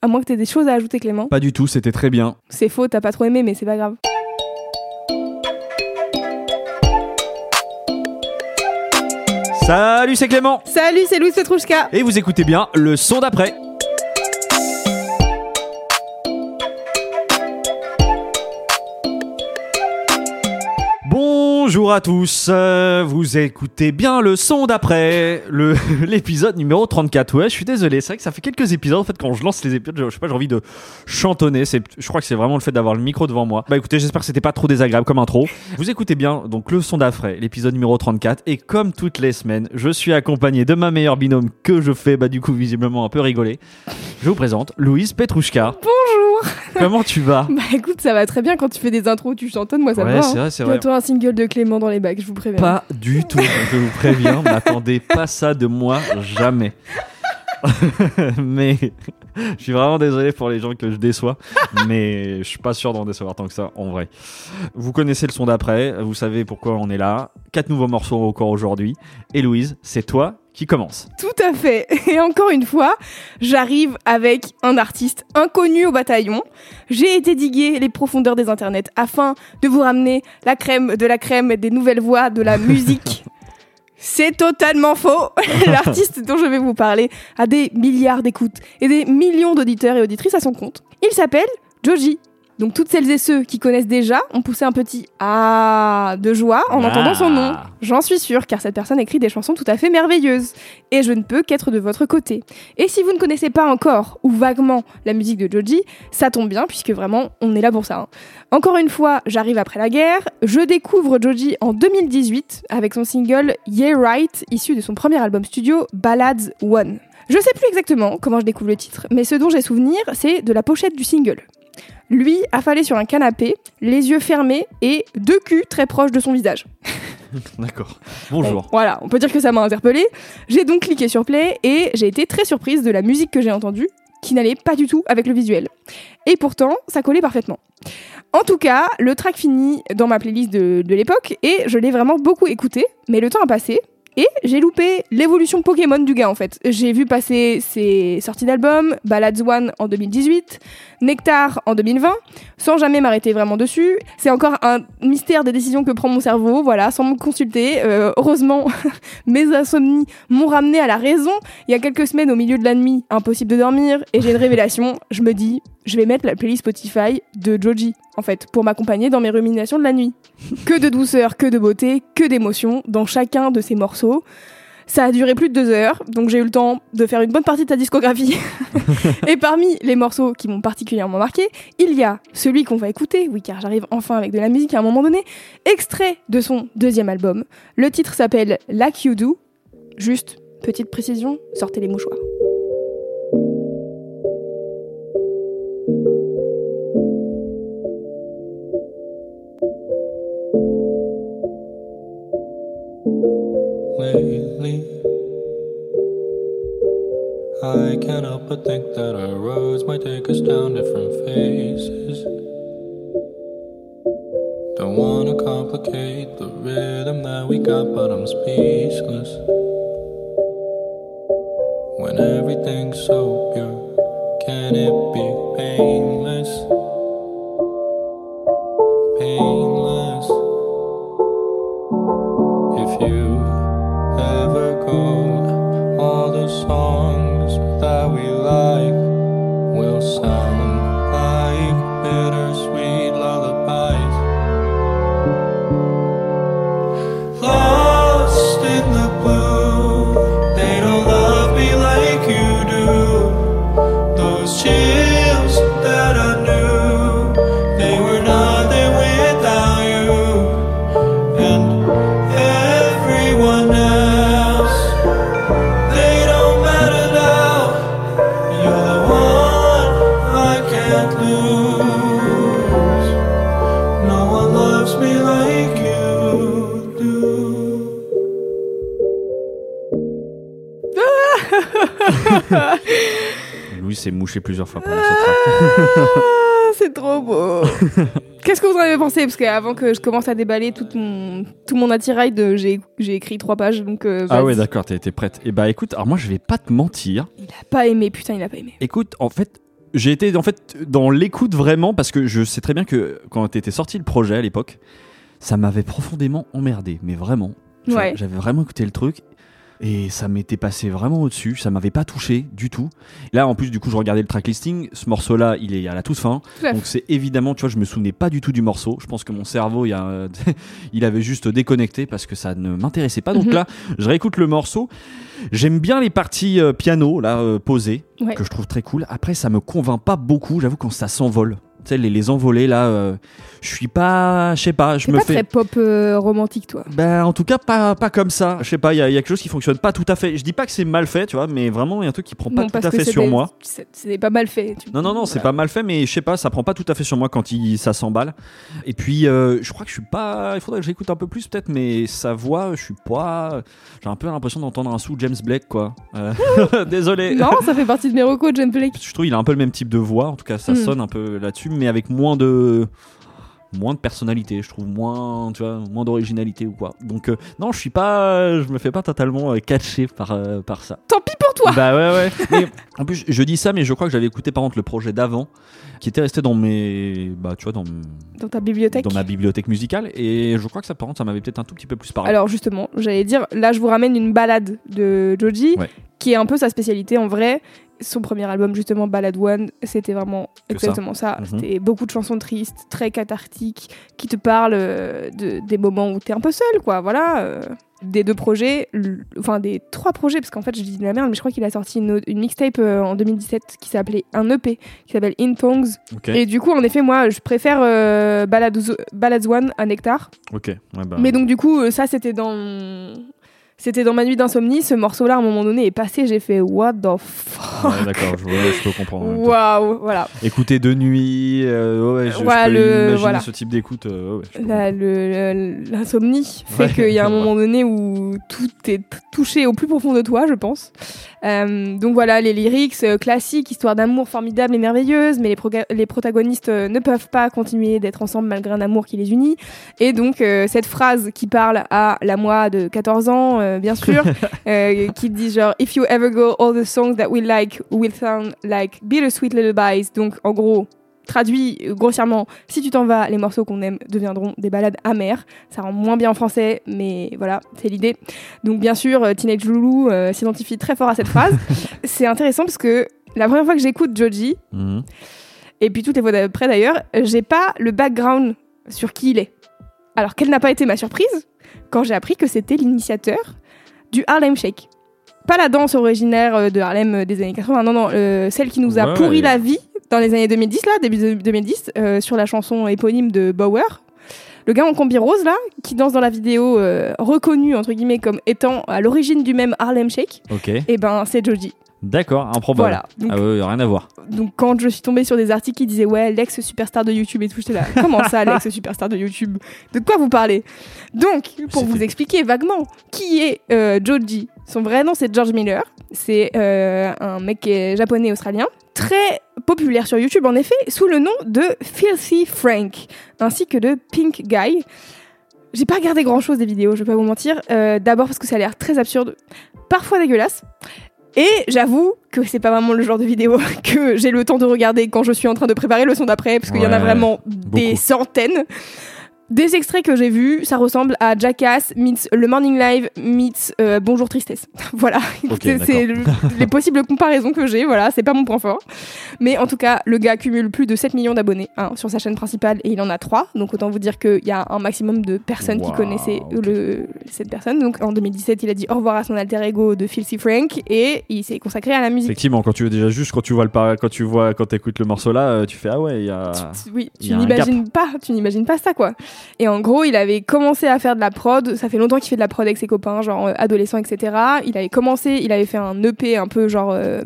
À moins que t'aies des choses à ajouter, Clément. Pas du tout, c'était très bien. C'est faux, t'as pas trop aimé, mais c'est pas grave. Salut, c'est Clément Salut, c'est Louis Petrouchka. Et vous écoutez bien le son d'après. Bonjour à tous, euh, vous écoutez bien le son d'après, l'épisode numéro 34. Ouais, je suis désolé, c'est vrai que ça fait quelques épisodes en fait quand je lance les épisodes, je, sais pas, j'ai envie de chantonner, je crois que c'est vraiment le fait d'avoir le micro devant moi. Bah écoutez, j'espère que c'était pas trop désagréable comme intro. Vous écoutez bien donc le son d'après, l'épisode numéro 34 et comme toutes les semaines, je suis accompagné de ma meilleure binôme que je fais bah du coup visiblement un peu rigoler. Je vous présente Louise Petrouchka. Bonjour. Comment tu vas Bah écoute, ça va très bien quand tu fais des intros, tu chantonnes, moi ça Ouais, me va. c'est hein. vrai, c'est vrai. Bientôt un single de Clément dans les bacs, je vous préviens. Pas du tout, je vous préviens, n'attendez pas ça de moi, jamais. mais je suis vraiment désolé pour les gens que je déçois, mais je suis pas sûr d'en décevoir tant que ça en vrai. Vous connaissez le son d'après, vous savez pourquoi on est là. Quatre nouveaux morceaux encore aujourd'hui. Et Louise, c'est toi qui commence. Tout à fait. Et encore une fois, j'arrive avec un artiste inconnu au bataillon. J'ai été diguer les profondeurs des internets afin de vous ramener la crème de la crème des nouvelles voix de la musique. C'est totalement faux. L'artiste dont je vais vous parler a des milliards d'écoutes et des millions d'auditeurs et auditrices à son compte. Il s'appelle Joji. Donc toutes celles et ceux qui connaissent déjà ont poussé un petit ah de joie en Ah. entendant son nom. J'en suis sûre car cette personne écrit des chansons tout à fait merveilleuses et je ne peux qu'être de votre côté. Et si vous ne connaissez pas encore ou vaguement la musique de Joji, ça tombe bien puisque vraiment on est là pour ça. hein. Encore une fois, j'arrive après la guerre, je découvre Joji en 2018 avec son single Yeah Right issu de son premier album studio Ballads One. Je sais plus exactement comment je découvre le titre, mais ce dont j'ai souvenir, c'est de la pochette du single. Lui affalé sur un canapé, les yeux fermés et deux culs très proches de son visage. D'accord. Bon, Bonjour. voilà, on peut dire que ça m'a interpellée. J'ai donc cliqué sur play et j'ai été très surprise de la musique que j'ai entendue, qui n'allait pas du tout avec le visuel. Et pourtant, ça collait parfaitement. En tout cas, le track finit dans ma playlist de, de l'époque et je l'ai vraiment beaucoup écouté, mais le temps a passé. Et j'ai loupé l'évolution Pokémon du gars en fait. J'ai vu passer ses sorties d'albums, Ballads One en 2018, Nectar en 2020, sans jamais m'arrêter vraiment dessus. C'est encore un mystère des décisions que prend mon cerveau, voilà, sans me consulter. Euh, heureusement, mes insomnies m'ont ramené à la raison. Il y a quelques semaines, au milieu de la nuit, impossible de dormir, et j'ai une révélation. Je me dis, je vais mettre la playlist Spotify de Joji, en fait, pour m'accompagner dans mes ruminations de la nuit. Que de douceur, que de beauté, que d'émotion dans chacun de ces morceaux. Ça a duré plus de deux heures, donc j'ai eu le temps de faire une bonne partie de ta discographie. Et parmi les morceaux qui m'ont particulièrement marqué, il y a celui qu'on va écouter, oui car j'arrive enfin avec de la musique à un moment donné, extrait de son deuxième album. Le titre s'appelle Like You Do. Juste, petite précision, sortez les mouchoirs. Lately. I can't help but think that our roads might take us down different faces. Don't wanna complicate the rhythm that we got, but I'm speechless. Louis s'est mouché plusieurs fois pendant ce track. Ah, c'est trop beau. Qu'est-ce que vous en avez pensé? Parce qu'avant que je commence à déballer tout mon, tout mon attirail, de, j'ai, j'ai écrit trois pages. Donc, euh, Ah ouais, d'accord, t'es t'es prête. Et bah écoute, alors moi je vais pas te mentir. Il a pas aimé, putain, il a pas aimé. Écoute, en fait, j'ai été en fait dans l'écoute vraiment parce que je sais très bien que quand était sorti le projet à l'époque, ça m'avait profondément emmerdé, mais vraiment. Ouais. J'avais vraiment écouté le truc et ça m'était passé vraiment au-dessus, ça m'avait pas touché du tout. Là en plus du coup, je regardais le track listing, ce morceau là, il est à la toute fin. Donc c'est évidemment, tu vois, je me souvenais pas du tout du morceau. Je pense que mon cerveau, il, y a, il avait juste déconnecté parce que ça ne m'intéressait pas. Donc Mhm. là, je réécoute le morceau. J'aime bien les parties euh, piano, là, euh, posées, Ouais. que je trouve très cool. Après, ça me convainc pas beaucoup, j'avoue, quand ça s'envole. Tu sais, les, les envolées, là, euh, je suis pas, je sais pas, je me pas fais... très pop euh, romantique, toi. Ben, en tout cas, pas, pas comme ça. Je sais pas, il y, a il y a quelque chose qui fonctionne pas tout à fait. Je dis pas que c'est mal fait, tu vois, mais vraiment, il y a un truc qui prend pas Non, tout à fait sur des- moi. C'est, pas mal fait. tu- Non, non, non, c'est Voilà. pas mal fait, mais je sais pas, ça prend pas tout à fait sur moi quand il, ça s'emballe. Et puis, euh, je crois que je suis pas. Il faudrait que j'écoute un peu plus, peut-être, mais sa voix, je suis pas. J'ai un peu l'impression d'entendre un sous James Blake, quoi. Désolé. Non, ça fait partie de mes recos, James Blake. Je trouve qu'il a un peu le même type de voix, en tout cas, ça Mm. sonne un peu là-dessus, mais avec moins de. Moins de personnalité, je trouve moins, tu vois, moins d'originalité ou quoi. Donc euh, non, je suis pas, je me fais pas totalement euh, catcher par euh, par ça. Tant pis pour toi Bah ouais, ouais. Mais, en plus, je dis ça, mais je crois que j'avais écouté par contre le projet d'avant, qui était resté dans mes, bah tu vois, dans, Dans ta bibliothèque. dans ma bibliothèque musicale, et je crois que ça, par contre, ça m'avait peut-être un tout petit peu plus parlé. Alors justement, j'allais dire, là je vous ramène une balade de Joji, Ouais. qui est un peu sa spécialité en vrai. Son premier album justement, Ballad One, c'était vraiment Que exactement ça. Mhm. C'était beaucoup de chansons tristes, très cathartiques, qui te parlent euh, de, des moments où t'es un peu seul, quoi. Voilà. euh. Des deux projets, enfin des trois projets, parce qu'en fait je dis de la merde, mais je crois qu'il a sorti une, une mixtape euh, en 2017 qui s'appelait un EP, qui s'appelle In Thongs. ok, Et du coup, en effet, moi je préfère euh, Ballads, Ballads One à Nectar. ok. Ouais, bah, Mais donc du coup, ça c'était dans c'était dans ma nuit d'insomnie. Ce morceau-là, à un moment donné, est passé. J'ai fait What the fuck? ouais, d'accord, je, ouais, je peux comprendre. Waouh, voilà. Écouter de nuit, euh, ouais, je, je peux le- voilà. ce type d'écoute. euh, le- L'insomnie fait qu'il y a un moment donné où tout est touché au plus profond de toi, je pense. Euh, donc voilà, les lyrics classiques, histoire d'amour formidable et merveilleuse, mais les, protagonistes ne peuvent pas continuer d'être ensemble malgré un amour qui les unit. Et donc cette phrase qui parle à la moi de 14 ans, euh, bien sûr, euh, qui dit genre If you ever go, all the songs that we like will sound like bittersweet lullabies. Donc en gros, traduit grossièrement, si tu t'en vas, les morceaux qu'on aime deviendront des balades amères. Ça rend moins bien en français, mais voilà, c'est l'idée. Donc bien sûr, euh, Teenage Loulou euh, s'identifie très fort à cette phrase. c'est intéressant parce que la première fois que j'écoute Joji, Mhm. et puis toutes les fois d'après d'ailleurs, j'ai pas le background sur qui il est. Alors quelle n'a pas été ma surprise quand j'ai appris que c'était l'initiateur du Harlem Shake. Pas la danse originaire euh, de Harlem euh, des années 80, non, non, euh, celle qui nous a Ouais. pourri la vie dans les années 2010, là, début de- 2010, euh, sur la chanson éponyme de Bauer. Le gars en combi rose, là, qui danse dans la vidéo euh, reconnu, entre guillemets, comme étant à l'origine du même Harlem Shake, Ok, et ben c'est Joji. D'accord, improbable. Voilà. Donc, Ah ouais, rien à voir. donc quand je suis tombée sur des articles qui disaient ouais l'ex superstar de YouTube et tout j'étais là comment ça l'ex superstar de YouTube? De quoi vous parlez? Donc pour vous expliquer vaguement qui est euh, Joji? Son vrai nom c'est George Miller c'est euh, un mec qui est japonais australien très populaire sur YouTube en effet sous le nom de Filthy Frank ainsi que de Pink Guy j'ai pas regardé grand chose des vidéos, je vais pas vous mentir. Euh, D'abord parce que ça a l'air très absurde, parfois dégueulasse. Et j'avoue que c'est pas vraiment le genre de vidéo que j'ai le temps de regarder quand je suis en train de préparer le son d'après, parce qu'il y en a vraiment des centaines. Des extraits que j'ai vus, ça ressemble à Jackass meets le Morning Live meets euh, Bonjour Tristesse. voilà, c'est le- les possibles comparaisons que j'ai, voilà, c'est pas mon point fort. Mais en tout cas, le gars cumule plus de 7 millions d'abonnés hein, sur sa chaîne principale et il en a 3. Donc autant vous dire qu'il y a un maximum de personnes qui connaissaient le, cette personne. Donc en 2017, il a dit au revoir à son alter ego de Filthy Frank et il s'est consacré à la musique. Effectivement, quand tu veux déjà juste quand tu vois le quand tu vois quand écoutes le morceau là, euh, tu fais ah ouais, il y a Oui, tu n'imagines pas, tu n'imagines pas ça quoi. Et en gros, il avait commencé à faire de la prod. Ça fait longtemps qu'il fait de la prod avec ses copains, genre euh, adolescents, etc. Il avait commencé, il avait fait un EP un peu genre euh,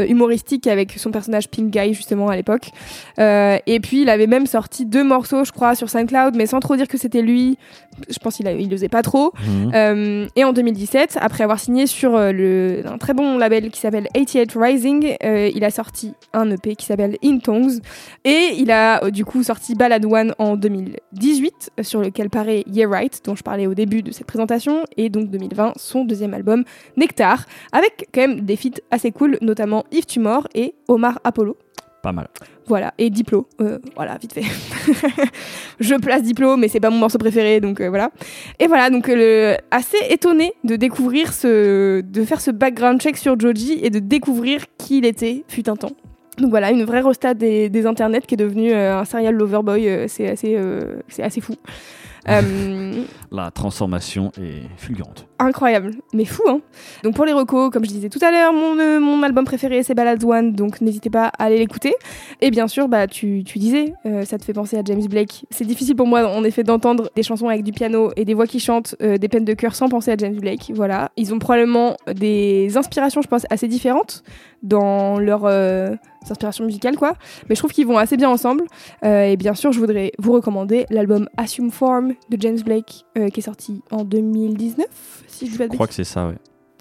euh, humoristique avec son personnage Pink Guy justement à l'époque. Euh, et puis il avait même sorti deux morceaux, je crois, sur SoundCloud, mais sans trop dire que c'était lui. Je pense qu'il a- il osait pas trop. Mhm. Euh, et en 2017, après avoir signé sur le, un très bon label qui s'appelle 88 Rising, il a sorti un EP qui s'appelle In Tongues. Et il a du coup sorti Ballad One en 2018, euh, sur lequel paraît Yeah Right, dont je parlais au début de cette présentation. Et donc 2020, son deuxième album, Nectar, avec quand même des feats assez cool, notamment Yves Tumor et Omar Apollo. Pas mal. Voilà, et Diplo. Euh, voilà, vite fait. je place Diplo, mais c'est pas mon morceau préféré, donc euh, voilà. Et voilà, donc euh, assez étonné de découvrir ce. de faire ce background check sur Joji et de découvrir qui il était, fut un temps. Donc voilà, une vraie resta des, des internets qui est devenu euh, un serial loverboy, euh, c'est assez, euh, c'est assez fou. La transformation est fulgurante. incroyable, mais fou hein. Donc pour les recos, comme je disais tout à l'heure, mon, mon album préféré c'est Ballad One, donc n'hésitez pas à aller l'écouter. Et bien sûr, bah tu, tu disais, ça te fait penser à James Blake. C'est difficile pour moi en effet d'entendre des chansons avec du piano et des voix qui chantent des peines de cœur sans penser à James Blake. Voilà, ils ont probablement des inspirations, je pense, assez différentes dans leurs euh, inspirations musicales quoi. Mais je trouve qu'ils vont assez bien ensemble. Euh, et bien sûr, je voudrais vous recommander l'album Assume Form de James Blake euh, qui est sorti en 2019, si je Je crois que c'est ça, ouais.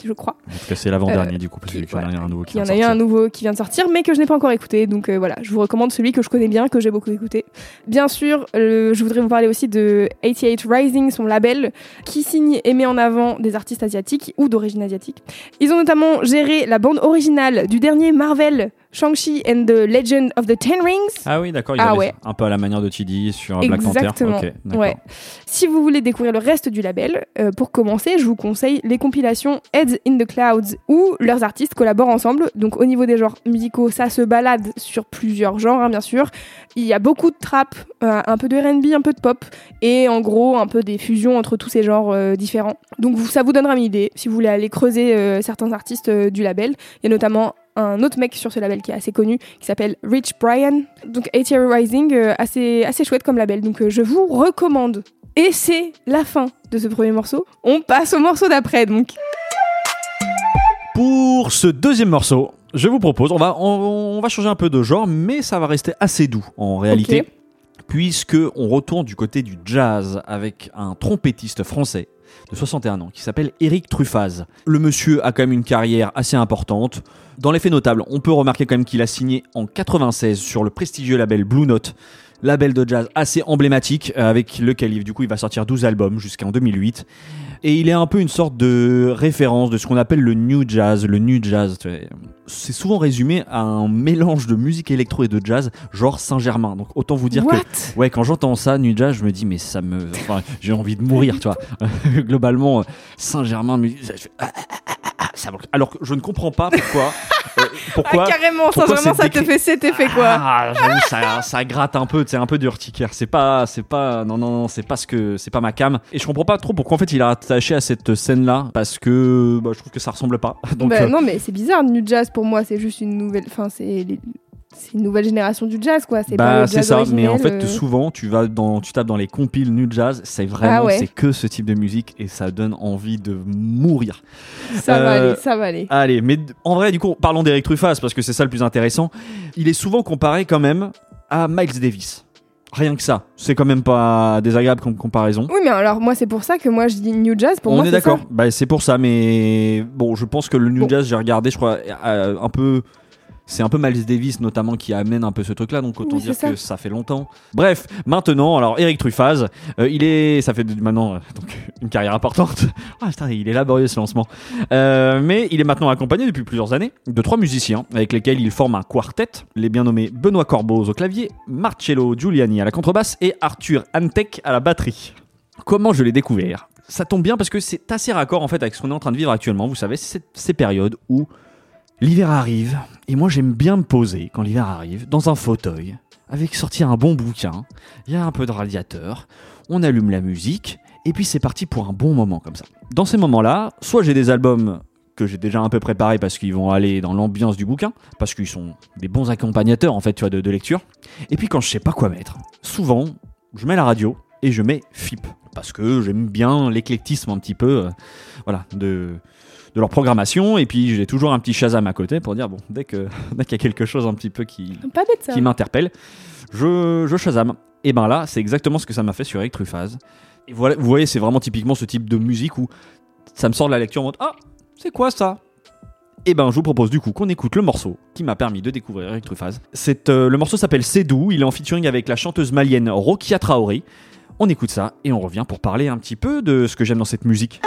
je crois. En tout cas, c'est l'avant-dernier du coup, parce y en a un nouveau qui Il y en vient a eu un nouveau qui vient de sortir, mais que je n'ai pas encore écouté. Donc euh, voilà, je vous recommande celui que je connais bien, que j'ai beaucoup écouté. Bien sûr, euh, je voudrais vous parler aussi de 88 Rising, son label, qui signe et met en avant des artistes asiatiques ou d'origine asiatique. Ils ont notamment géré la bande originale du dernier Marvel, Shang-Chi and the Legend of the Ten Rings. Ah oui, d'accord. Ah ouais. Un peu à la manière de TD sur Black Panther. Exactement. Ok, d'accord. Ouais. Si vous voulez découvrir le reste du label, euh, pour commencer, je vous conseille les compilations Heads in the Clouds où leurs artistes collaborent ensemble. Donc au niveau des genres musicaux, ça se balade sur plusieurs genres, hein, bien sûr. Il y a beaucoup de trap, euh, un peu de R&B, un peu de pop, et en gros un peu des fusions entre tous ces genres euh, différents. Donc ça vous donnera une idée si vous voulez aller creuser certains artistes du label. Il y a notamment un autre mec sur ce label qui est assez connu, qui s'appelle Rich Brian. Donc ATR Rising, euh, assez, assez chouette comme label. Donc euh, je vous recommande. Et c'est la fin de ce premier morceau. On passe au morceau d'après, donc. Pour ce deuxième morceau, je vous propose, on va, on, on va changer un peu de genre, mais ça va rester assez doux en réalité, Ok. puisque on retourne du côté du jazz avec un trompettiste français de 61 ans qui s'appelle Eric Truffaz. Le monsieur a quand même une carrière assez importante. Dans les faits notables, on peut remarquer quand même qu'il a signé en 96 sur le prestigieux label Blue Note, label de jazz assez emblématique euh, avec lequel il- du coup il va sortir 12 albums jusqu'en 2008. Et il est un peu une sorte de référence de ce qu'on appelle le new jazz. Le new jazz, c'est souvent résumé à un mélange de musique électro et de jazz, genre Saint-Germain. Donc autant vous dire What? Que, ouais, quand j'entends ça, new jazz, je me dis mais ça me, enfin, j'ai envie de mourir, tu vois. Globalement, Saint-Germain, mu- je fais, ça alors que je ne comprends pas pourquoi, euh, pourquoi. Ah, carrément, pourquoi ça te fait cet effet, quoi. Ah, ça, ça gratte un peu, c'est un peu du urticaire. C'est pas, c'est pas, non, non, non, c'est pas ce que, c'est pas ma cam. Et je comprends pas trop pourquoi en fait il a attaché à cette scène-là, parce que bah, je trouve que ça ressemble pas. Donc, Bah, euh, Non, mais c'est bizarre. New jazz, pour moi, c'est juste une nouvelle. Enfin, c'est c'est une nouvelle génération du jazz, quoi. C'est pas bah c'est ça, mais en fait euh. souvent tu vas dans, tu tapes dans les compiles nu jazz, c'est vraiment, Ah ouais. c'est que ce type de musique et ça donne envie de mourir. Ça va Euh, aller, ça va aller. Allez, mais en vrai, du coup, parlons d'Eric Truffaz parce que c'est ça le plus intéressant. Il est souvent comparé quand même à Miles Davis. Rien que ça, c'est quand même pas désagréable comme comparaison. Oui, mais alors, moi, c'est pour ça que moi, je dis new jazz. Pour On moi, est c'est d'accord. Bah, c'est pour ça, mais bon, je pense que le New Bon. Jazz, j'ai regardé, je crois, euh, un peu. C'est un peu Miles Davis notamment qui amène un peu ce truc-là, donc autant Oui, dire ça. que ça fait longtemps. Bref, maintenant, alors Eric Truffaz, euh, il est, ça fait maintenant euh, donc une carrière importante. Ah putain, il est laborieux ce lancement. Euh, mais il est maintenant accompagné depuis plusieurs années de trois musiciens avec lesquels il forme un quartet, les bien nommés Benoît Corboz au clavier, Marcello Giuliani à la contrebasse et Arthur Antek à la batterie. Comment je l'ai découvert? Ça tombe bien parce que c'est assez raccord en fait avec ce qu'on est en train de vivre actuellement. Vous savez, c'est ces périodes où l'hiver arrive et moi j'aime bien me poser quand l'hiver arrive dans un fauteuil avec sortir un bon bouquin. Il y a un peu de radiateur, on allume la musique et puis c'est parti pour un bon moment comme ça. Dans ces moments-là, soit j'ai des albums que j'ai déjà un peu préparés parce qu'ils vont aller dans l'ambiance du bouquin, parce qu'ils sont des bons accompagnateurs en fait, tu vois, de, lecture. Et puis quand je sais pas quoi mettre, souvent je mets la radio et je mets FIP parce que j'aime bien l'éclectisme un petit peu, euh, voilà, de de leur programmation et puis j'ai toujours un petit Shazam à côté pour dire bon dès que dès qu'il y a quelque chose un petit peu qui Pas bête ça. qui m'interpelle, je, je Shazam. Et ben là, c'est exactement ce que ça m'a fait sur Eric Truffaz. Et voilà, vous voyez, c'est vraiment typiquement ce type de musique où ça me sort de la lecture en mode Ah, c'est quoi ça? Et ben, je vous propose du coup qu'on écoute le morceau qui m'a permis de découvrir Eric Truffaz. Euh, le morceau s'appelle C'est doux, il est en featuring avec la chanteuse malienne Rokia Traoré. On écoute ça et on revient pour parler un petit peu de ce que j'aime dans cette musique.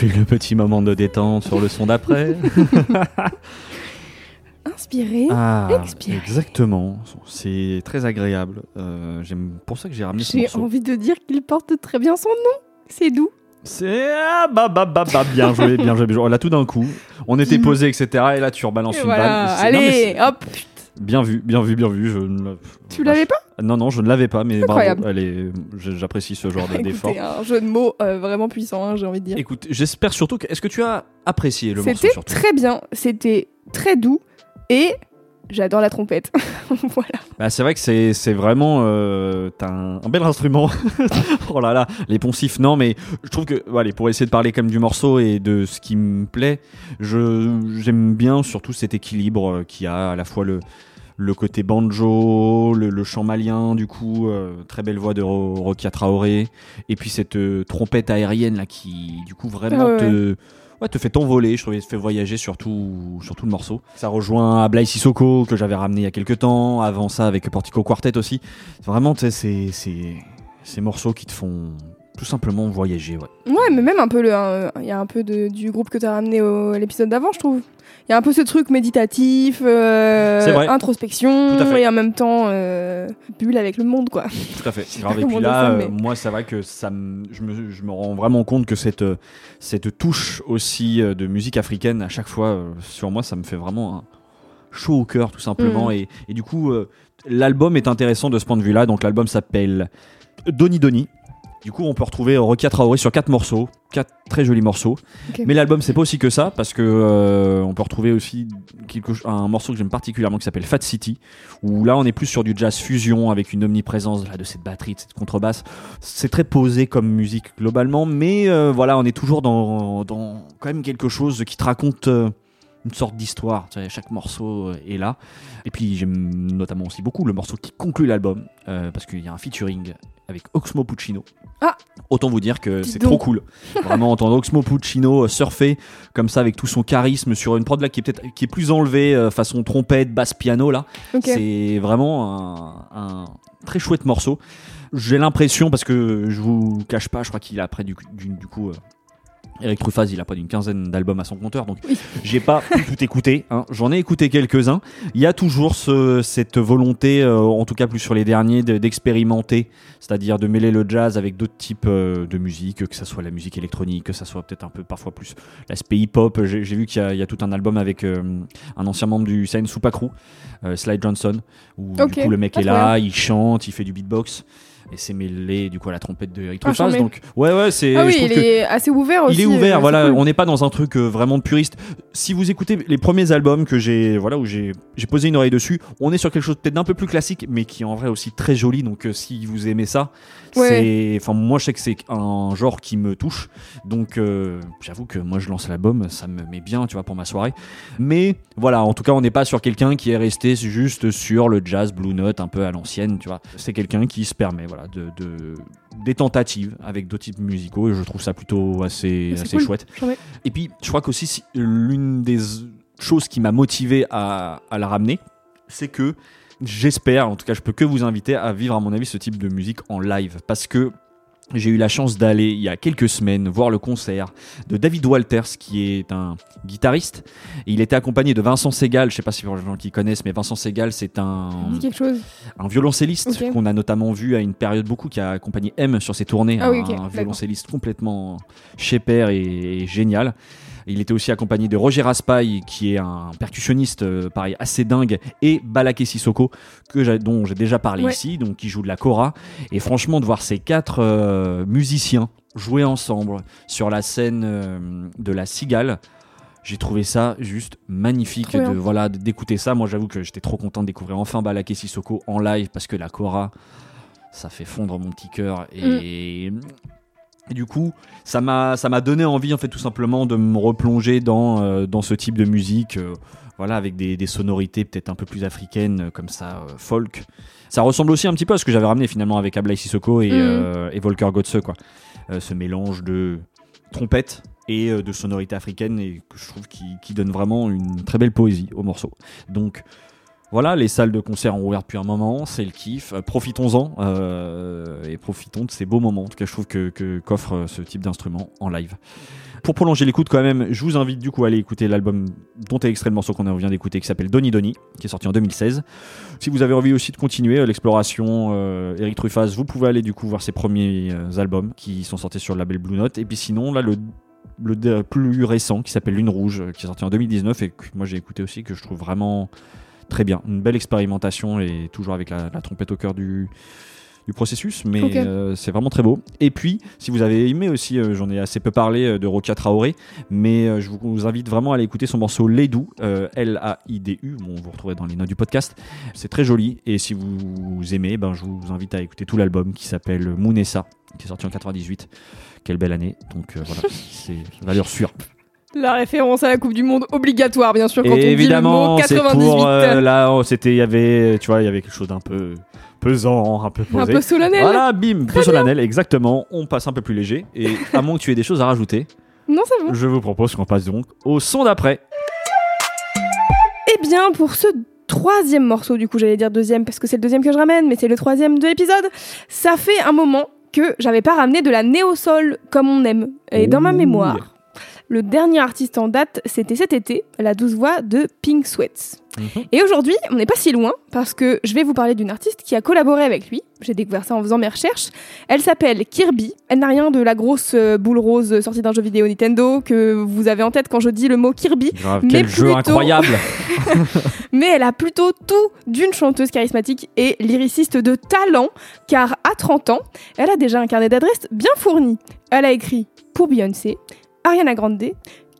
Poursuit le petit moment de détente sur le son d'après. Inspiré. Ah, exactement. C'est très agréable. Euh, J'aime pour ça que j'ai ramené ce J'ai envie de dire qu'il porte très bien son nom. C'est doux. C'est ah, bah, bah, bah, bah, bien joué, bien joué, bien joué. Là, tout d'un coup, on était posé, etc. Et là, tu rebalances Et une voilà. balle. Non, Allez, c'est- hop. Bien vu, bien vu, bien vu. Je ne Tu l'avais pas Non, non, je ne l'avais pas, mais bravo. J'apprécie ce genre de- d'effort. Écoutez, un jeu de mots euh, vraiment puissant, hein, j'ai envie de dire. Écoute, j'espère surtout que. Est-ce que tu as apprécié le morceau C'était très bien, c'était très doux et j'adore la trompette. voilà. Bah, c'est vrai que c'est c'est vraiment euh, t'as un, un bel instrument. oh là là, les poncifs non, mais je trouve que voilà, pour essayer de parler comme du morceau et de ce qui me plaît, je j'aime bien surtout cet équilibre euh, qui a à la fois le le côté banjo, le, le chant malien du coup, euh, très belle voix de Ro- Rokia Traoré, et puis cette euh, trompette aérienne là qui du coup vraiment ouais, te Ouais, te fait t'envoler, je trouvais, te fait voyager sur tout, sur tout le morceau. Ça rejoint à Blaise Sissoko, que j'avais ramené il y a quelques temps, avant ça avec Portico Quartet aussi. Vraiment, tu sais, c'est, c'est, ces morceaux qui te font tout simplement voyager, ouais. Ouais, mais même un peu il y a un peu de, du groupe que t'as ramené au à l'épisode d'avant, je trouve. Il y a un peu ce truc méditatif, euh, introspection, et en même temps euh, bulle avec le monde, quoi. Tout à fait. Grave. Et puis là, ça, euh, mais- moi, c'est vrai que ça je, me, je me rends vraiment compte que cette, cette touche aussi euh, de musique africaine, à chaque fois, sur moi, ça me fait vraiment un chaud au cœur, tout simplement. Mm. Et, et du coup, l'album est intéressant de ce point de vue-là. Donc, l'album s'appelle Doni Doni. Du coup, on peut retrouver Rokia Traoré sur quatre morceaux, quatre très jolis morceaux. Mais l'album, c'est pas aussi que ça, parce que euh, on peut retrouver aussi quelque, un morceau que j'aime particulièrement qui s'appelle Fat City, où là, on est plus sur du jazz fusion avec une omniprésence là, de cette batterie, de cette contrebasse. C'est très posé comme musique globalement, mais euh, voilà, on est toujours dans, dans quand même quelque chose qui te raconte. euh, une sorte d'histoire, chaque morceau est là. Et puis j'aime notamment aussi beaucoup le morceau qui conclut l'album, euh, parce qu'il y a un featuring avec Oxmo Puccino. Ah Autant vous dire que c'est trop cool. Vraiment entendre Oxmo Puccino euh, surfer comme ça avec tout son charisme sur une prod là qui est peut-être qui est plus enlevée euh, façon trompette, basse piano là. C'est vraiment un, un très chouette morceau. J'ai l'impression parce que je vous cache pas, je crois qu'il a après du, du, du coup euh, Eric Truffaz, il a pas d'une quinzaine d'albums à son compteur, donc j'ai pas tout écouter. hein. J'en ai écouté quelques-uns. Il y a toujours ce- cette volonté, euh, en tout cas plus sur les derniers, de- d'expérimenter, c'est-à-dire de mêler le jazz avec d'autres types euh, de musique, que ça soit la musique électronique, que ça soit peut-être un peu parfois plus l'aspect hip-hop. J'ai j'ai vu qu'il y, y a tout un album avec euh, un ancien membre du Super Crew, euh, Slide Johnson, où du coup le mec est là, il chante, il fait du beatbox. Et c'est mêlé du coup à la trompette de Eric Ah, Truffaz. Donc ouais ouais c'est. Ah oui, il est assez ouvert aussi. il est ouvert, euh, voilà. cool. On n'est pas dans un truc euh, vraiment puriste. Si vous écoutez les premiers albums que j'ai, voilà, où j'ai j'ai posé une oreille dessus, on est sur quelque chose peut-être d'un peu plus classique, mais qui est en vrai aussi très joli. Donc euh, si vous aimez ça, Ouais. c'est, enfin moi je sais que c'est un genre qui me touche. Donc euh, j'avoue que moi je lance l'album, ça me met bien, tu vois, pour ma soirée. Mais voilà, en tout cas on n'est pas sur quelqu'un qui est resté juste sur le jazz blue note un peu à l'ancienne, tu vois. C'est quelqu'un qui se permet, voilà, de, de des tentatives avec d'autres types musicaux et je trouve ça plutôt assez, C'est assez cool. chouette. Et puis, je crois qu'aussi, si- l'une des choses qui m'a motivé à, à la ramener, c'est que j'espère, en tout cas, je peux que vous inviter à vivre, à mon avis, ce type de musique en live. Parce que j'ai eu la chance d'aller, il y a quelques semaines, voir le concert de David Walters, qui est un guitariste. Il était accompagné de Vincent Segal, je sais pas si pour les gens qui connaissent, mais Vincent Segal, c'est un, un violoncelliste qu'on a notamment vu à une période beaucoup qui a accompagné M sur ses tournées, Ah un, oui, un violoncelliste complètement chez père et, et génial. Il était aussi accompagné de Roger Raspail, qui est un percussionniste, euh, pareil, assez dingue, et Balaké Sissoko, que dont j'ai déjà parlé Ouais. ici, donc qui joue de la kora. Et franchement, de voir ces quatre euh, musiciens jouer ensemble sur la scène euh, de la Cigale, j'ai trouvé ça juste magnifique de voilà d'écouter ça. Moi, j'avoue que j'étais trop content de découvrir enfin Balaké Sissoko en live parce que la kora, ça fait fondre mon petit cœur et, Mm. Et du coup, ça m'a ça m'a donné envie en fait tout simplement de me replonger dans euh, dans ce type de musique. euh, voilà, avec des, des sonorités peut-être un peu plus africaines, euh, comme ça, folk. Ça ressemble aussi un petit peu à ce que j'avais ramené finalement avec Ablaï Sissoko et, Mm. et Volker Gotze, quoi. Ce mélange de trompette et de sonorités africaines et que je trouve qui, qui donne vraiment une très belle poésie au morceau. Donc voilà, les salles de concert ont ouvert depuis un moment, c'est le kiff. Euh, Profitons-en euh, et profitons de ces beaux moments. En tout cas, je trouve que qu'offre euh, ce type d'instrument en live. Pour prolonger l'écoute quand même, je vous invite du coup à aller écouter l'album dont est extrait le morceau qu'on vient d'écouter qui s'appelle Donny Donny, qui est sorti en 2016. Si vous avez envie aussi de continuer l'exploration Eric Truffaz, vous pouvez aller du coup voir ses premiers albums qui sont sortis sur le label Blue Note. Et puis sinon, là, le, le plus récent qui s'appelle Lune Rouge, qui est sorti en 2019 et que moi j'ai écouté aussi, que je trouve vraiment très bien. Une belle expérimentation et toujours avec la, la trompette au cœur du, du processus, mais euh, c'est vraiment très beau. Et puis, si vous avez aimé aussi, euh, j'en ai assez peu parlé euh, de Rokia Traoré, mais je vous, invite vraiment à aller écouter son morceau euh, L-A-I-D-U, bon, vous retrouverez dans les notes du podcast. C'est très joli, et si vous aimez, ben, je vous invite à écouter tout l'album qui s'appelle Mounessa, qui est sorti en 98. Quelle belle année, donc voilà, c'est valeur sûre. La référence à la Coupe du Monde obligatoire, bien sûr, quand Et on évidemment, dit le c'est mot 98. pour euh, là, oh, c'était, il y avait, tu vois, il y avait quelque chose d'un peu pesant, un peu un posé. peu solennel. Voilà, bim, peu solennel, exactement. On passe un peu plus léger. Et à moins que tu aies des choses à rajouter, Non, c'est bon. je vous propose qu'on passe donc au son d'après. Eh bien, pour ce troisième morceau, du coup, j'allais dire deuxième parce que c'est le deuxième que je ramène, mais c'est le troisième de l'épisode. Ça fait un moment que j'avais pas ramené de la néo-sol comme on aime. Et dans ma mémoire, le dernier artiste en date, c'était cet été, la douce voix de Pink Sweats. Mhm. Et aujourd'hui, on n'est pas si loin parce que je vais vous parler d'une artiste qui a collaboré avec lui. J'ai découvert ça en faisant mes recherches. Elle s'appelle Kirby. Elle n'a rien de la grosse euh, boule rose sortie d'un jeu vidéo Nintendo que vous avez en tête quand je dis le mot Kirby. Grave, Mais quel jeu incroyable. Mais elle a plutôt tout d'une chanteuse charismatique et lyriciste de talent, car à 30 ans, elle a déjà un carnet d'adresses bien fourni. Elle a écrit pour Beyoncé, Ariana Grande,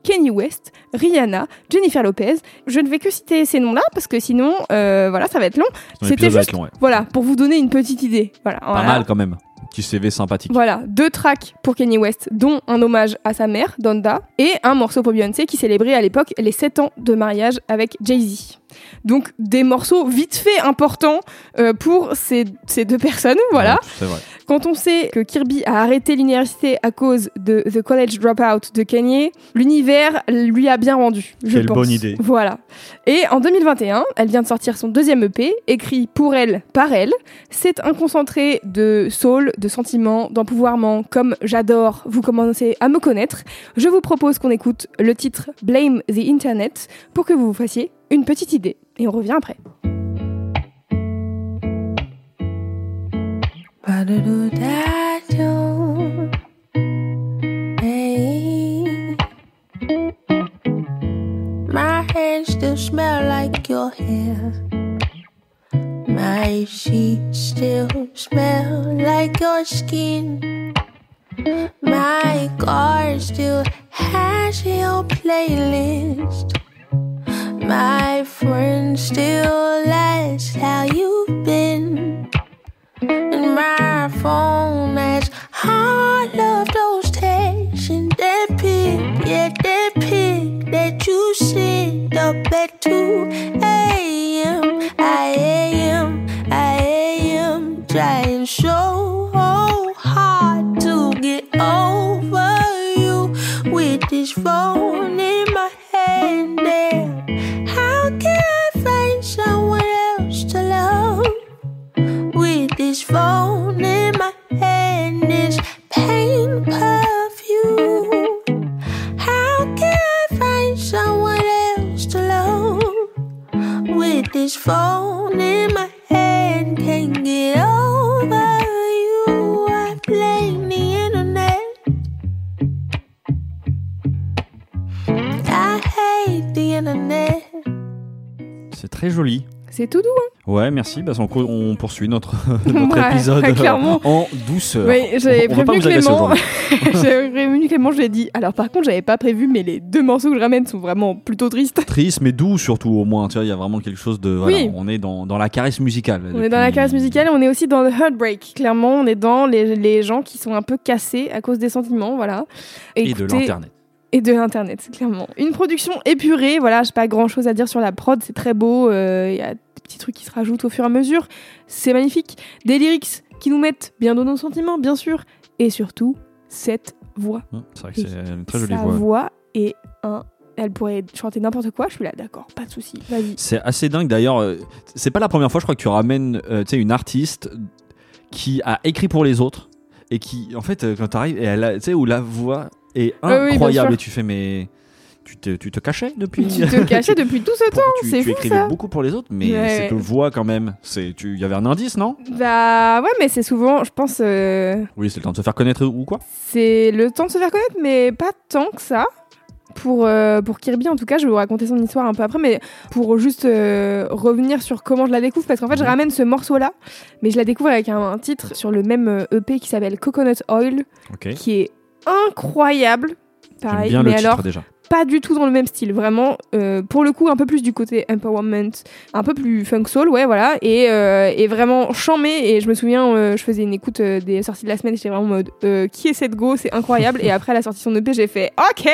Kanye West, Rihanna, Jennifer Lopez. Je ne vais que citer ces noms-là parce que sinon, euh, voilà, ça va être long. C'était juste, être long, ouais. voilà, pour vous donner une petite idée. Voilà, Pas voilà. mal quand même. Petit CV sympathique. Voilà, deux tracks pour Kanye West, dont un hommage à sa mère, Donda, et un morceau pour Beyoncé qui célébrait à l'époque les 7 ans de mariage avec Jay-Z. Donc des morceaux vite fait importants euh, pour ces, ces deux personnes, voilà. Ouais, c'est vrai. Quand on sait que Kirby a arrêté l'université à cause de The College Dropout de Kanye, l'univers lui a bien rendu. Je Quelle pense. bonne idée. Voilà. Et en 2021, elle vient de sortir son deuxième EP, écrit pour elle, par elle. C'est un concentré de soul, de sentiments, d'empouvoirment, comme j'adore, vous commencez à me connaître. Je vous propose qu'on écoute le titre Blame the Internet pour que vous vous fassiez une petite idée. Et on revient après. My hands still smell like your hair. My sheets still smell like your skin. My car still has your playlist. C'est tout doux, hein Ouais, merci. Bah, on, poursuit notre, notre Ouais, épisode euh, clairement. en douceur. Oui, j'avais prévenu Clément. j'avais prévenu Clément, je lui ai dit. Alors par contre, j'avais pas prévu, mais les deux morceaux que je ramène sont vraiment plutôt tristes. Triste, mais doux surtout, au moins. Tu vois, il y a vraiment quelque chose de. voilà, Oui. on est dans, dans la caresse musicale. On est dans la caresse musicale, on est aussi dans le heartbreak. Clairement, on est dans les, les gens qui sont un peu cassés à cause des sentiments, voilà. Et de l'internet. Et de l'internet, clairement. Une production épurée, voilà, j'ai pas grand chose à dire sur la prod, c'est très beau, euh, il y a des petits trucs qui se rajoutent au fur et à mesure, c'est magnifique. Des lyrics qui nous mettent bien dans nos sentiments, bien sûr, et surtout, cette voix. Hum, C'est vrai que c'est une très jolie Sa voix. voix est un. Elle pourrait chanter n'importe quoi, je suis là, d'accord, pas de souci, vas-y. C'est assez dingue d'ailleurs. euh, C'est pas la première fois, je crois, que tu ramènes euh, une artiste qui a écrit pour les autres et qui, en fait, euh, quand t'arrives, et elle a- tu sais, où la voix est bien incroyable et tu fais, mais tu te, tu te cachais depuis. Tu te cachais depuis tout ce temps, tu, c'est tu fou écrivais ça. beaucoup pour les autres, mais Ouais. cette voix quand même, c'est, tu, il y avait un indice, non? Bah ouais, mais c'est souvent, je pense, euh, Oui, c'est le temps de se faire connaître ou quoi? c'est le temps de se faire connaître, mais pas tant que ça. Pour, euh, pour Kirby, en tout cas, je vais vous raconter son histoire un peu après, mais pour juste euh, revenir sur comment je la découvre, parce qu'en fait, je Mhm. ramène ce morceau-là, mais je la découvre avec un, un titre sur le même EP qui s'appelle Coconut Oil, qui est incroyable. Pareil, bien mais le titre alors déjà. Pas du tout dans le même style, vraiment. euh, pour le coup, un peu plus du côté empowerment, un peu plus funk soul, ouais, voilà, et, euh, et vraiment chamé. Et je me souviens, euh, je faisais une écoute des sorties de la semaine, j'étais vraiment en mode qui est cette go, c'est incroyable. et après la sortie de son EP, j'ai fait ok,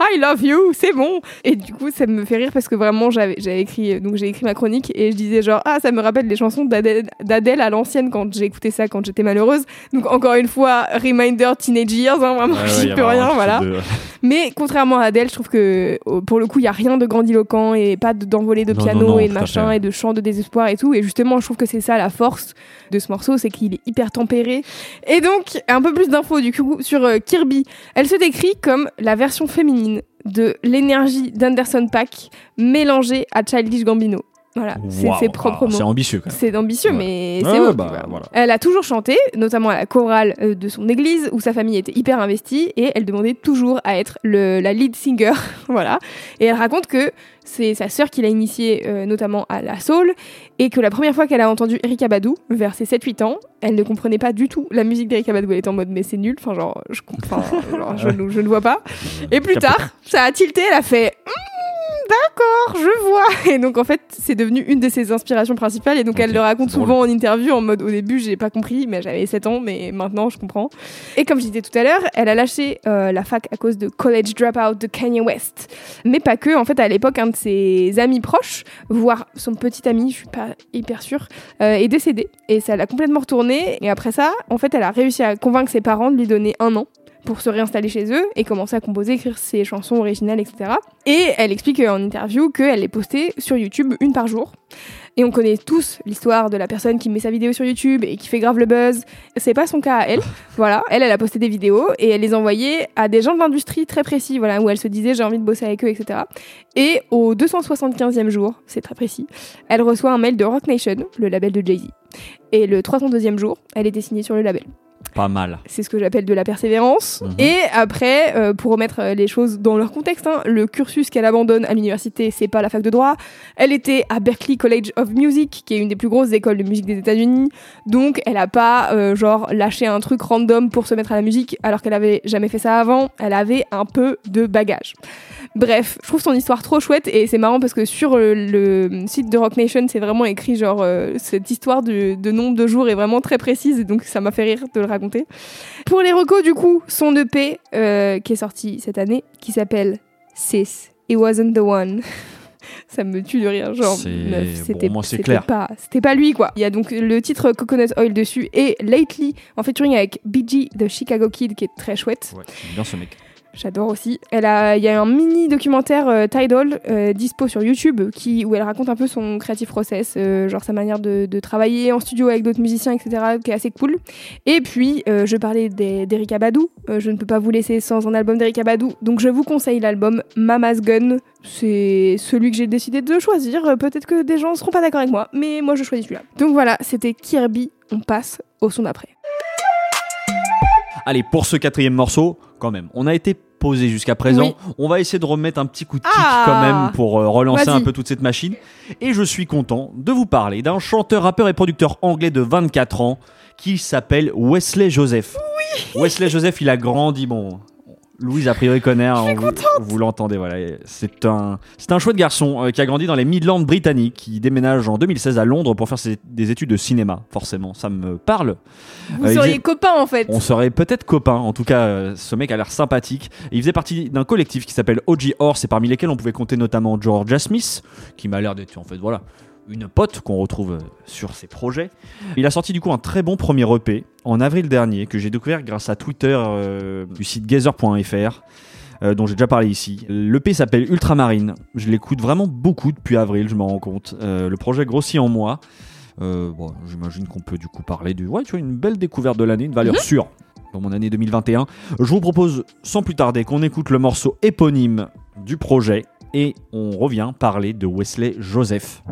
I love you, c'est bon. Et du coup, ça me fait rire parce que vraiment, j'avais j'avais écrit, donc j'ai écrit ma chronique et je disais genre ah, ça me rappelle les chansons d'Adèle d'Adèle à l'ancienne quand j'ai écouté ça quand j'étais malheureuse. Donc encore une fois, reminder teenage years, hein, vraiment, Ouais, j'y peux rien, voilà. de- Mais contrairement à Adèle, je trouve que euh, pour le coup, il y a rien de grandiloquent et pas de- d'envolée de Non, piano non, non, et de machin et de chants de désespoir et tout. Et justement, je trouve que c'est ça la force de ce morceau, c'est qu'il est hyper tempéré. Et donc, un peu plus d'infos du coup sur euh, Kirby. Elle se décrit comme la version féminine de l'énergie d'Anderson Pack mélangée à Childish Gambino. Voilà, c'est propres ah, C'est ambitieux. C'est ambitieux, Ouais. mais c'est ouais, beau. bah, voilà. Elle a toujours chanté, notamment à la chorale euh, de son église, où sa famille était hyper investie, et elle demandait toujours à être le, la lead singer. voilà. Et elle raconte que c'est sa sœur qui l'a initiée euh, notamment à la soul, et que la première fois qu'elle a entendu Erika Badu, vers ses 7-8 ans, elle ne comprenait pas du tout la musique d'Erika Badu. Elle était en mode, mais c'est nul, enfin, genre, je, comp- enfin, genre, je, ne- je ne vois pas. Et plus tard, ça a tilté, elle a fait. D'accord, je vois. Et donc en fait, c'est devenu une de ses inspirations principales. Et donc elle le raconte souvent en interview en mode au début, j'ai pas compris, mais j'avais 7 ans, mais maintenant je comprends. Et comme je disais tout à l'heure, elle a lâché euh, la fac à cause de College Dropout de Kanye West. Mais pas que. En fait, à l'époque, un de ses amis proches, voire son petit ami, je suis pas hyper sûre, euh, est décédé. Et ça l'a complètement retourné. Et après ça, en fait, elle a réussi à convaincre ses parents de lui donner un an pour se réinstaller chez eux et commencer à composer, écrire ses chansons originales, etc. Et elle explique en interview qu'elle les postait sur YouTube une par jour. Et on connaît tous l'histoire de la personne qui met sa vidéo sur YouTube et qui fait grave le buzz. C'est pas son cas à elle. Voilà, elle, elle a posté des vidéos et elle les envoyait à des gens de l'industrie très précis, voilà, où elle se disait j'ai envie de bosser avec eux, etc. Et au 275e jour, c'est très précis, elle reçoit un mail de Rock Nation, le label de Jay-Z. Et le 302e jour, elle était signée sur le label. Pas mal. C'est ce que j'appelle de la persévérance. Mhm. Et après, euh, pour remettre euh, les choses dans leur contexte, hein, le cursus qu'elle abandonne à l'université, c'est pas la fac de droit. Elle était à Berklee College of Music, qui est une des plus grosses écoles de musique des États-Unis. Donc, elle a pas euh, genre lâché un truc random pour se mettre à la musique, alors qu'elle avait jamais fait ça avant. Elle avait un peu de bagage. Bref, je trouve son histoire trop chouette et c'est marrant parce que sur le site de Rock Nation, c'est vraiment écrit genre euh, cette histoire de, de nombre de jours est vraiment très précise et donc ça m'a fait rire de le raconter. Pour les recos, du coup, son EP euh, qui est sorti cette année, qui s'appelle Sis, It Wasn't the One. ça me tue de rire, genre bon, c'était pas c'était pas lui quoi. Il y a donc le titre Coconut Oil dessus et Lately en featuring avec BG de Chicago Kid qui est très chouette. Ouais, bien ce mec. J'adore aussi. Elle a, il y a un mini documentaire euh, Tidal euh, dispo sur YouTube qui où elle raconte un peu son creative process, euh, genre sa manière de, travailler en studio avec d'autres musiciens, etc. qui est assez cool. Et puis euh, je parlais des- d'Erika Badou. Euh, je ne peux pas vous laisser sans un album d'Erika Badou, donc je vous conseille l'album Mama's Gun. C'est celui que j'ai décidé de choisir. Peut-être que des gens ne seront pas d'accord avec moi, mais moi je choisis celui-là. Donc voilà, c'était Kirby. On passe au son d'après. Allez, pour ce quatrième morceau, quand même, on a été posé jusqu'à présent. Oui. On va essayer de remettre un petit coup de kick Ah quand même pour euh, relancer un peu toute cette machine. Et je suis content de vous parler d'un chanteur, rappeur et producteur anglais de 24 ans qui s'appelle Wesley Joseph. Wesley Joseph, il a grandi, bon. Louise, a priori, connaît. hein, vous, vous l'entendez, voilà. C'est un, c'est un chouette garçon euh, qui a grandi dans les Midlands britanniques, qui déménage en 2016 à Londres pour faire ses- des études de cinéma. Forcément, ça me parle. Vous Euh, seriez faisait- copains en fait. on serait peut-être copains. En tout cas, euh, ce mec a l'air sympathique. Et il faisait partie d'un collectif qui s'appelle OG Horse, et parmi lesquels on pouvait compter notamment Georgia Smith, qui m'a l'air d'être en fait voilà une pote qu'on retrouve sur ses projets. Il a sorti du coup un très bon premier EP en avril dernier que j'ai découvert grâce à Twitter euh, du site gazer.fr. euh, dont j'ai déjà parlé ici. L'EP s'appelle Ultramarine. Je l'écoute vraiment beaucoup depuis avril, je m'en rends compte. Euh, le projet grossit en moi. Bon, J'imagine qu'on peut du coup parler du. Ouais, tu vois, une belle découverte de l'année, une valeur sûre dans mon année 2021. Je vous propose sans plus tarder qu'on écoute le morceau éponyme du projet et on revient parler de Wesley Joseph.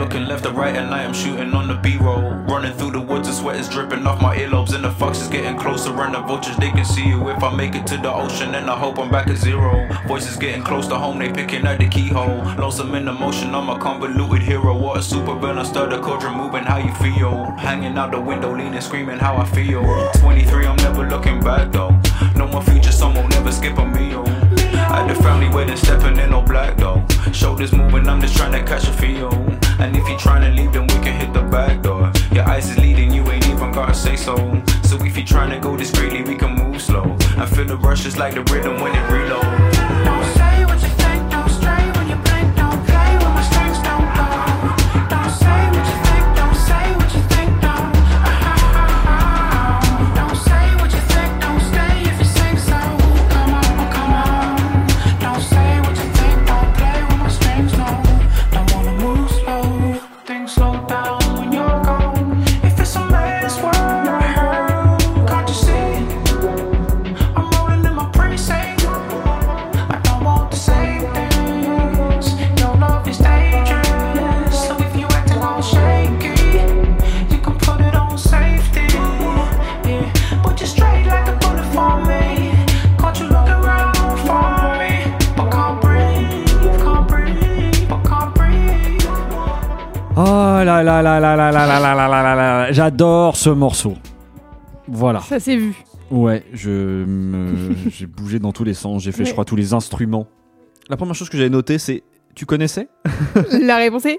Looking left to right at night, I'm shooting on the B-roll. Running through the woods, the sweat is dripping off my earlobes, and the fox is getting closer. And the vultures, they can see you if I make it to the ocean, and I hope I'm back at zero. Voices getting close to home, they picking at the keyhole. Lonesome in emotion, I'm a convoluted hero. What a super villain, stir the culture, moving how you feel. Hanging out the window, leaning, screaming how I feel. 23, I'm never looking back though. No more future, some will never skip a meal. At the family wedding, stepping in all black though. Shoulders moving, I'm just trying to catch a feel. And if you're trying to leave, then we can hit the back door. Your eyes is leading, you ain't even gotta say so. So if you're trying to go discreetly, we can move slow. I feel the rush just like the rhythm when it reload. Là là là là là là là là là là là là. J'adore ce morceau. Voilà. Ça s'est vu. Ouais, je me- j'ai bougé dans tous les sens. J'ai fait, je crois, tous les instruments. La première chose que j'avais notée, c'est tu connaissais La réponse est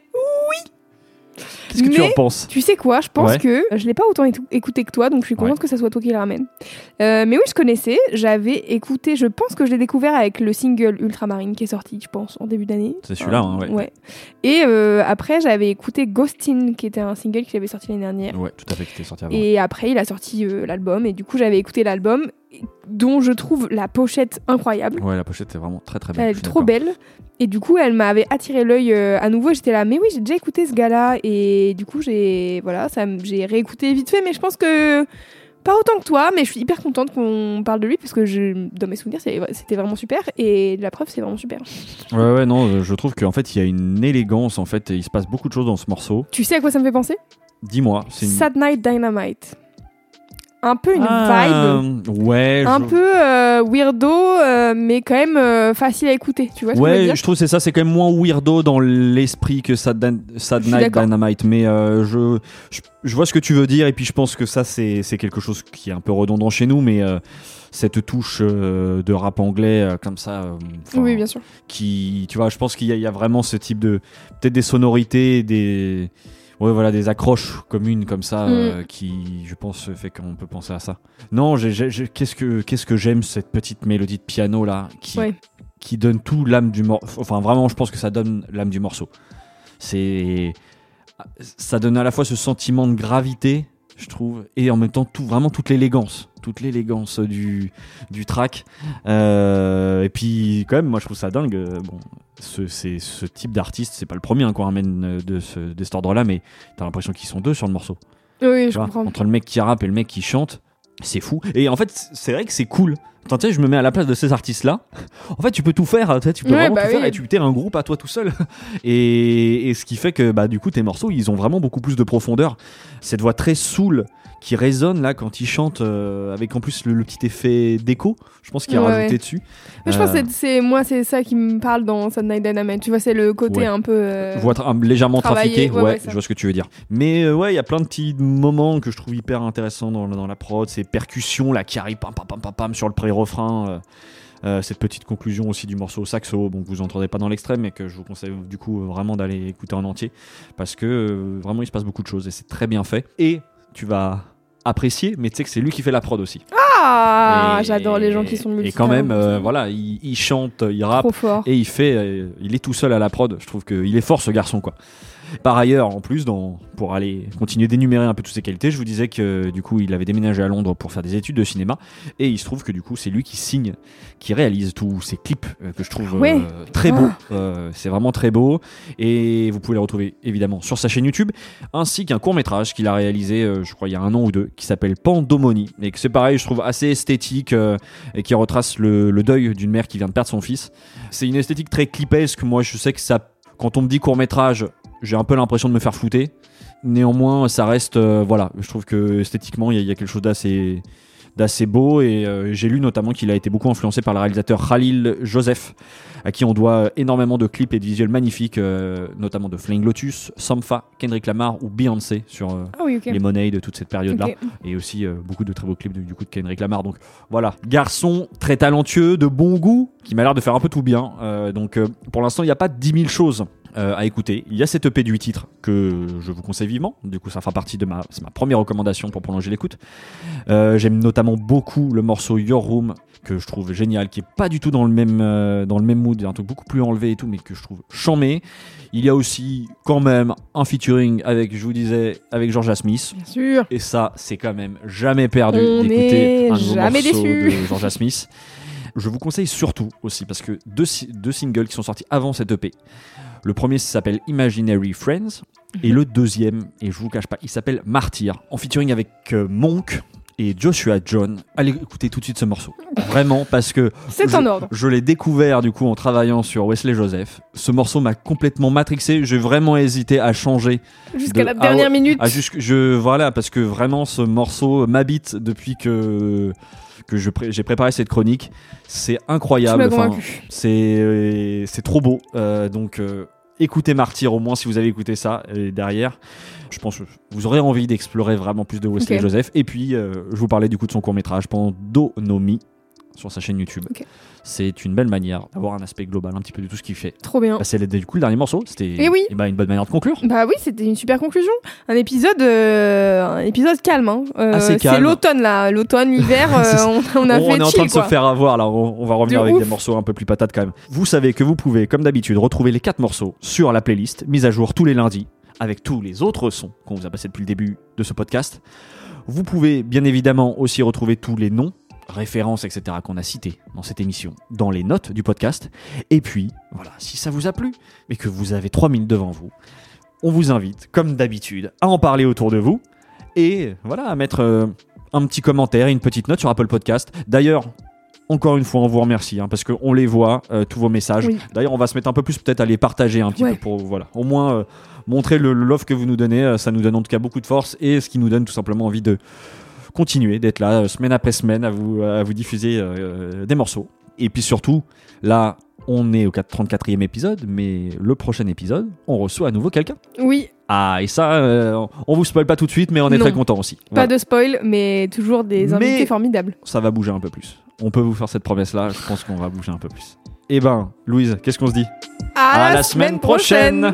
Qu'est-ce que tu en penses? Tu sais quoi? Je pense Ouais. que je l'ai pas autant écouté que toi, donc je suis contente Ouais. que ça soit toi qui le ramène. Euh, mais oui, je connaissais. J'avais écouté. Je pense que je l'ai découvert avec le single Ultramarine qui est sorti, je pense, en début d'année. C'est celui-là, hein, ouais. Et euh, après, j'avais écouté Ghostin, qui était un single qu'il avait sorti l'année dernière. Ouais, tout à fait, qui était sorti avant. Et après, il a sorti euh, l'album. Et du coup, j'avais écouté l'album, dont je trouve la pochette incroyable. Ouais, la pochette est vraiment très très belle. Elle est trop belle. Et du coup, elle m'avait attiré l'œil euh, à nouveau. J'étais là, mais oui, j'ai déjà écouté ce gars-là. Et du coup, j'ai voilà, ça, j'ai réécouté vite fait. Mais je pense que pas autant que toi. Mais je suis hyper contente qu'on parle de lui parce que je, dans mes souvenirs, c'était vraiment super. Et la preuve, c'est vraiment super. Ouais, ouais, non, euh, je trouve qu'en fait, il y a une élégance, en fait, et il se passe beaucoup de choses dans ce morceau. Tu sais à quoi ça me fait penser? Dis-moi. Sad Night Dynamite. Un peu une vibe. Ah, Ouais, Un je- peu euh, weirdo, euh, mais quand même euh, facile à écouter. Tu vois ce que je veux Ouais, dire je trouve que c'est ça, c'est quand même moins weirdo dans l'esprit que Sad, Sad Night. Dynamite, mais je, je, je vois ce que tu veux dire et puis je pense que ça c'est quelque chose qui est un peu redondant chez nous, mais cette touche de rap anglais comme ça, Oui, bien sûr. qui, tu vois, je pense qu'il y a vraiment ce type de, peut-être des sonorités, des, ouais, voilà, des accroches communes comme ça, Mm. euh, qui, je pense, fait qu'on peut penser à ça. Non, qu'est-ce que, qu'est-ce que j'aime cette petite mélodie de piano là, qui, Ouais. qui donne tout l'âme du morceau. Enfin, vraiment, je pense que ça donne l'âme du morceau. C'est, ça donne à la fois ce sentiment de gravité, je trouve, et en même temps tout, vraiment toute l'élégance, toute l'élégance du, du track. Euh, et puis, quand même, moi, je trouve ça dingue. euh, Bon, ce, ce type d'artiste, c'est pas le premier hein, qu'on ramène euh, de, ce, de cet ordre-là, mais t'as l'impression qu'ils sont deux sur le morceau. Oui, Tu je vois, comprends. entre le mec qui rappe et le mec qui chante, c'est fou. Et en fait, c'est vrai que c'est cool. Attends, tu sais, je me mets à la place de ces artistes-là. En fait, tu peux tout faire. Tu, sais, tu peux Ouais, vraiment bah tout faire et tu t'es un groupe à toi tout seul. Et, et ce qui fait que, bah, du coup, tes morceaux, ils ont vraiment beaucoup plus de profondeur. Cette voix très soul qui résonne là quand ils chantent, euh, avec en plus le, le petit effet d'écho. Je pense qu'il a Ouais, rajouté ouais. dessus. Mais je pense Euh, que c'est- c'est moi c'est ça qui me parle dans Night Dynamite. Tu vois, c'est le côté un peu euh, tra- légèrement trafiquée, ouais, je vois ce que tu veux dire. Mais euh, ouais, il y a plein de petits moments que je trouve hyper intéressants dans, dans la prod, ces percussions là qui arrivent pam pam pam pam, pam sur le pré-refrain. euh, euh, cette petite conclusion aussi du morceau au saxo, bon que vous entendez pas dans l'extrait, mais que je vous conseille du coup vraiment d'aller écouter en entier, parce que euh, vraiment il se passe beaucoup de choses et c'est très bien fait. Et tu vas apprécier, mais tu sais que c'est lui qui fait la prod aussi. Ah, j'adore les gens qui sont Et quand même, euh, voilà, il, il chante, il rappe, et il fait, il est tout seul à la prod. Je trouve qu'il est fort ce garçon quoi. Par ailleurs, en plus, dans, pour aller continuer d'énumérer un peu toutes ses qualités, je vous disais que du coup, il avait déménagé à Londres pour faire des études de cinéma, et il se trouve que du coup, c'est lui qui signe, qui réalise tous ces clips euh, que je trouve euh, très beaux. Ah. Euh, c'est vraiment très beau, et vous pouvez les retrouver évidemment sur sa chaîne YouTube, ainsi qu'un court métrage qu'il a réalisé, je crois, il y a un an ou deux, qui s'appelle Pandomonie, et que c'est pareil, je trouve assez esthétique et qui retrace le, le deuil d'une mère qui vient de perdre son fils. C'est une esthétique très clipesque. Moi, je sais que ça, quand on me dit court métrage, j'ai un peu l'impression de me faire flouter. Néanmoins, ça reste, euh, voilà, je trouve que esthétiquement, il y, a- il y a quelque chose d'assez d'assez beau et euh, j'ai lu notamment qu'il a été beaucoup influencé par le réalisateur Khalil Joseph à qui on doit énormément de clips et de visuels magnifiques euh, notamment de Flying Lotus, Sampha, Kendrick Lamar ou Beyoncé sur Ah oui, les monnaies de toute cette période là et aussi beaucoup de très beaux clips de- du coup de Kendrick Lamar. Donc voilà, garçon très talentueux, de bon goût, qui m'a l'air de faire un peu tout bien. Donc pour l'instant, il n'y a pas 10 000 choses euh, à écouter. Il y a cette EP de 8 titres que je vous conseille vivement. Du coup, ça fera partie de ma, c'est ma première recommandation pour prolonger l'écoute. Euh, J'aime notamment beaucoup le morceau Your Room que je trouve génial, qui est pas du tout dans le même euh, dans le même mood, un truc beaucoup plus enlevé et tout, mais que je trouve chambé. Il y a aussi quand même un featuring avec, je vous disais, avec Georgia Smith. Bien sûr. Et ça, c'est quand même jamais perdu On d'écouter un nouveau jamais morceau déçu. de Georgia Smith. Je vous conseille surtout aussi parce que deux, deux singles qui sont sortis avant cette EP. Le premier s'appelle Imaginary Friends et Mhm. le deuxième, et je vous cache pas, il s'appelle Martyr en featuring avec euh, Monk et Joshua John. Allez écouter tout de suite ce morceau. Vraiment parce que C'est je- en ordre. je l'ai découvert du coup en travaillant sur Wesley Joseph. Ce morceau m'a complètement matrixé. J'ai vraiment hésité à changer Jusqu'à de- la dernière minute. je voilà parce que vraiment ce morceau m'habite depuis que que je pré- j'ai préparé cette chronique. C'est incroyable. Enfin, convaincu. c'est c'est trop beau. Euh, donc euh, écoutez Martyr au moins si vous avez écouté ça. Et derrière, je pense que vous aurez envie d'explorer vraiment plus de Wesley. Joseph. Et puis, euh, je vous parlais du coup de son court métrage Pandonomie sur sa chaîne YouTube. C'est une belle manière d'avoir un aspect global un petit peu de tout ce qu'il fait. Trop bien. Bah, c'est du coup le dernier morceau. C'était Eh oui. eh ben, une bonne manière de conclure. Bah oui, c'était une super conclusion. Un épisode, euh, un épisode calme. Hein. Euh, c'est calme. l'autonne là, l'automne, l'hiver. Euh, on, on a on fait est en train de quoi. se faire avoir là, on, on va revenir De avec ouf. des morceaux un peu plus patates quand même. Vous savez que vous pouvez, comme d'habitude, retrouver les quatre morceaux sur la playlist, mise à jour tous les lundis, avec tous les autres sons qu'on vous a passés depuis le début de ce podcast. Vous pouvez bien évidemment aussi retrouver tous les noms, références, etc. qu'on a cités dans cette émission, dans les notes du podcast. Et puis, voilà, si ça vous a plu, mais que vous avez trois minutes devant vous, on vous invite, comme d'habitude, à en parler autour de vous et voilà, à mettre euh, un petit commentaire et une petite note sur Apple Podcast. D'ailleurs, encore une fois, on vous remercie hein, parce qu'on les voit, euh, tous vos messages. Oui. D'ailleurs, on va se mettre un peu plus peut-être à les partager un petit Ouais. peu pour voilà, au moins euh, montrer le le love que vous nous donnez. euh, ça nous donne en tout cas beaucoup de force et ce qui nous donne tout simplement envie de continuer d'être là euh, semaine après semaine à vous, à vous diffuser euh, des morceaux. Et puis surtout, là, on est au 4 34e épisode, mais le prochain épisode, on reçoit à nouveau quelqu'un. Oui, Ah, et ça, euh, on vous spoil pas tout de suite, mais on est Non. très content aussi. pas de spoil, mais toujours des Mais- invités formidables. Ça va bouger un peu plus. On peut vous faire cette promesse-là, je pense qu'on va bouger un peu plus. Eh ben, Louise, qu'est-ce qu'on se dit? À, la semaine prochaine.